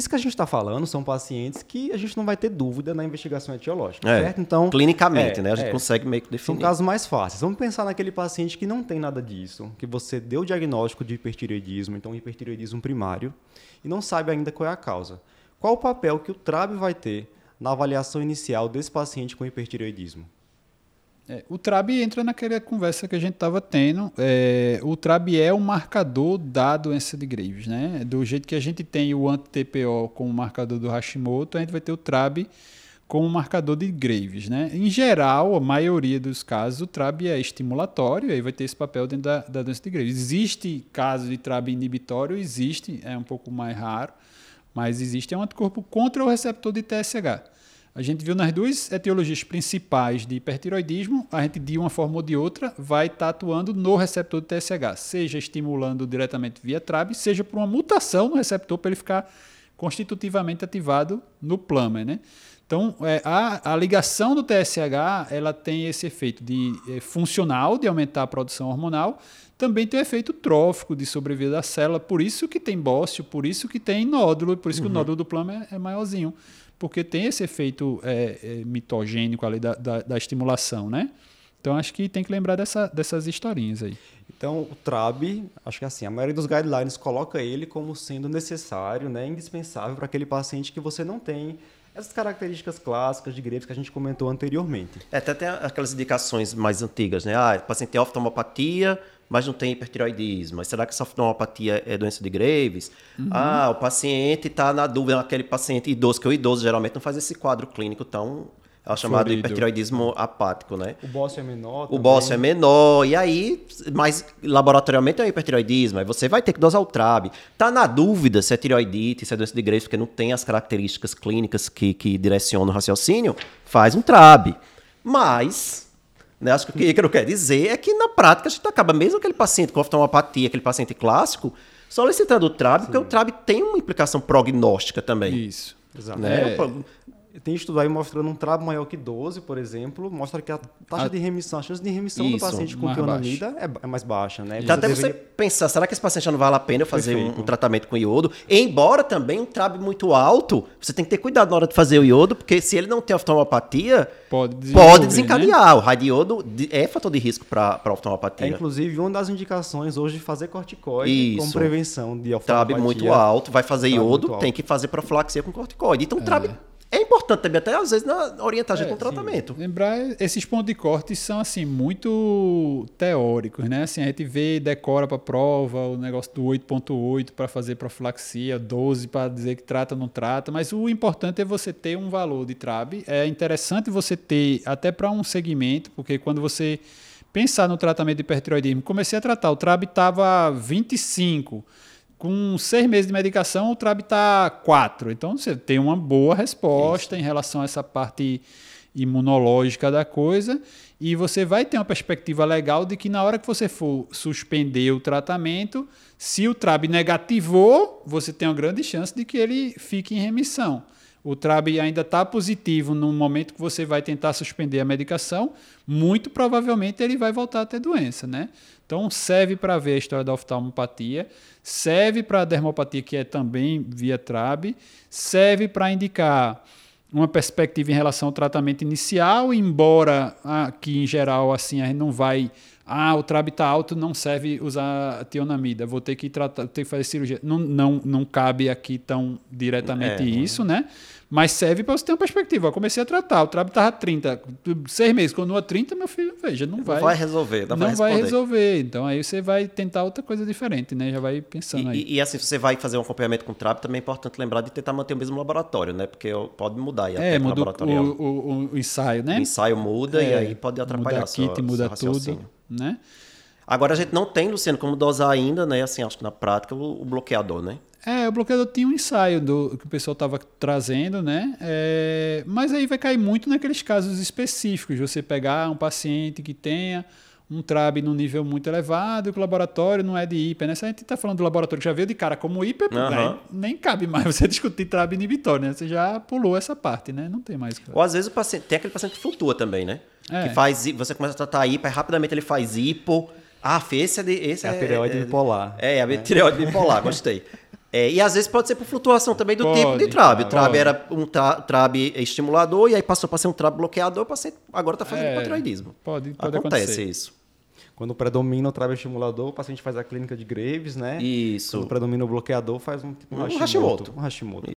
Isso que a gente está falando são pacientes que a gente não vai ter dúvida na investigação etiológica, É, certo? Então, Clinicamente, é, né? A gente é. consegue meio que São definir. casos mais fáceis. Vamos pensar naquele paciente que não tem nada disso, que você deu o diagnóstico de hipertireoidismo, então hipertireoidismo primário, e não sabe ainda qual é a causa. Qual o papel que o TRAB vai ter na avaliação inicial desse paciente com hipertireoidismo? É, o TRAB entra naquela conversa que a gente estava tendo. É, o TRAB é um marcador da doença de Graves, né? Do jeito que a gente tem o anti-TPO como marcador do Hashimoto, a gente vai ter o TRAB como marcador de Graves, né? Em geral, a maioria dos casos, o TRAB é estimulatório, aí vai ter esse papel dentro da, da doença de Graves. Existe caso de TRAB inibitório, existe, é um pouco mais raro, mas existe é um anticorpo contra o receptor de TSH. A gente viu nas duas etiologias principais de hipertiroidismo, a gente de uma forma ou de outra vai estar atuando no receptor de TSH, seja estimulando diretamente via TRAB, seja por uma mutação no receptor para ele ficar constitutivamente ativado no plummer, né? Então, é, a, a ligação do TSH ela tem esse efeito de é, funcional, de aumentar a produção hormonal, também tem o efeito trófico de sobrevida da célula, por isso que tem bócio, por isso que tem nódulo, por isso que o nódulo do plummer é, é maiorzinho, porque tem esse efeito é, é, mitogênico ali da, da, da estimulação, né? Então, acho que tem que lembrar dessa, dessas historinhas aí. Então, o TRAB, acho que assim, a maioria dos guidelines coloca ele como sendo necessário, né, indispensável para aquele paciente que você não tem essas características clássicas de Graves que a gente comentou anteriormente. É, até tem aquelas indicações mais antigas, né? Ah, o paciente tem oftalmopatia, mas não tem hipertiroidismo. Mas será que essa oftalmopatia é doença de Graves? Ah, o paciente está na dúvida, aquele paciente idoso, que o idoso geralmente não faz esse quadro clínico tão. É o chamado Florido. hipertiroidismo apático, né? O bócio é menor. O também. bócio é menor, e aí, mas laboratorialmente é um hipertiroidismo, aí você vai ter que dosar o TRAB. Tá na dúvida se é tiroidite, se é doença de Graves, porque não tem as características clínicas que, que direcionam o raciocínio, faz um TRAB. Mas, né, acho que o que eu quero dizer é que na prática a gente acaba, mesmo aquele paciente com oftalmopatia, aquele paciente clássico, solicitando o TRAB, porque o TRAB tem uma implicação prognóstica também. Isso. Exato. Né? É. Tem estudo aí mostrando um TRAB maior que 12, por exemplo, mostra que a taxa A- de remissão, a chance de remissão do Isso, paciente com mais tionamida é, é mais baixa, né? Então, até você deveria- pensar, será que esse paciente já não vale a pena eu fazer um, um tratamento com iodo? Embora também um TRAB muito alto, você tem que ter cuidado na hora de fazer o iodo, porque se ele não tem oftalmopatia, Pode pode né? desencadear. O radiodo de- é fator de risco para É, oftalmopatia. inclusive, uma das indicações hoje de fazer corticoide Isso. como prevenção de oftalmopatia. muito alto, vai fazer TRAB iodo, tem que fazer profilaxia com corticoide. Então, o TRAB é importante também, até às vezes, na orientagem É, com o tratamento. Lembrar, esses pontos de corte são assim muito teóricos, né? Assim, a gente vê, decora para prova, o negócio do 8.8 para fazer profilaxia, 12 para dizer que trata ou não trata, mas o importante é você ter um valor de TRAB. É interessante você ter até para um segmento, porque quando você pensar no tratamento de hipertiroidismo, comecei a tratar, o TRAB estava 25 com seis meses de medicação, o TRAB está 4. Então, você tem uma boa resposta em relação a essa parte imunológica da coisa. E você vai ter uma perspectiva legal de que na hora que você for suspender o tratamento, se o TRAB negativou, você tem uma grande chance de que ele fique em remissão. O TRAB ainda está positivo no momento que você vai tentar suspender a medicação, muito provavelmente ele vai voltar a ter doença, né? Então serve para ver a história da oftalmopatia, serve para a dermopatia que é também via TRAB, serve para indicar uma perspectiva em relação ao tratamento inicial, embora aqui em geral assim a gente não vai ah, o TRAB está alto, não serve usar tionamida, vou ter que tratar, ter que fazer cirurgia. Não, não, não cabe aqui tão diretamente É, isso, né? Mas serve para você ter uma perspectiva. Eu comecei a tratar, o TRAB estava 30, seis meses, continua 30, meu filho, veja, não vai, Não vai resolver, não, não vai resolver. Então aí você vai tentar outra coisa diferente, né? Já vai pensando aí. E, e, e, assim, se você vai fazer um acompanhamento com o TRAB, também é importante lembrar de tentar manter o mesmo laboratório, né? Porque pode mudar aí a é, muda o, o, o- o ensaio, né? O ensaio muda e É, aí pode atrapalhar muda seu- kit, muda tudo, né? Agora a gente não tem, Luciano, como dosar ainda, né? Assim, acho que na prática, o, o bloqueador, né? É, o bloqueador tinha um ensaio do que o pessoal estava trazendo, né? É, mas aí vai cair muito naqueles casos específicos. Você pegar um paciente que tenha um TRAB num nível muito elevado, que o laboratório não é de hiper, né? Se a gente está falando do laboratório que já veio de cara como hiper, Aham. né? nem cabe mais você discutir TRAB inibitório, né? Você já pulou essa parte, né? Não tem mais. Ou às vezes o paciente, tem aquele paciente que flutua também, né? É. Que faz, você começa a tratar aí rapidamente ele faz hipo. Ah, esse é de. Esse É a tireoide bipolar. É, a tireoide bipolar, gostei. É, e às vezes pode ser por flutuação também do Pode, tipo de TRAB. O TRAB era um tra- TRAB estimulador e aí passou para ser um TRAB bloqueador, paciente agora está fazendo É, hipotiroidismo. Pode, pode Acontece acontecer. isso. Quando predomina o trave estimulador, o paciente faz a clínica de Graves, né? Isso. Quando predomina o bloqueador, faz um, tipo um Um Hashimoto. Hashimoto. Um Hashimoto.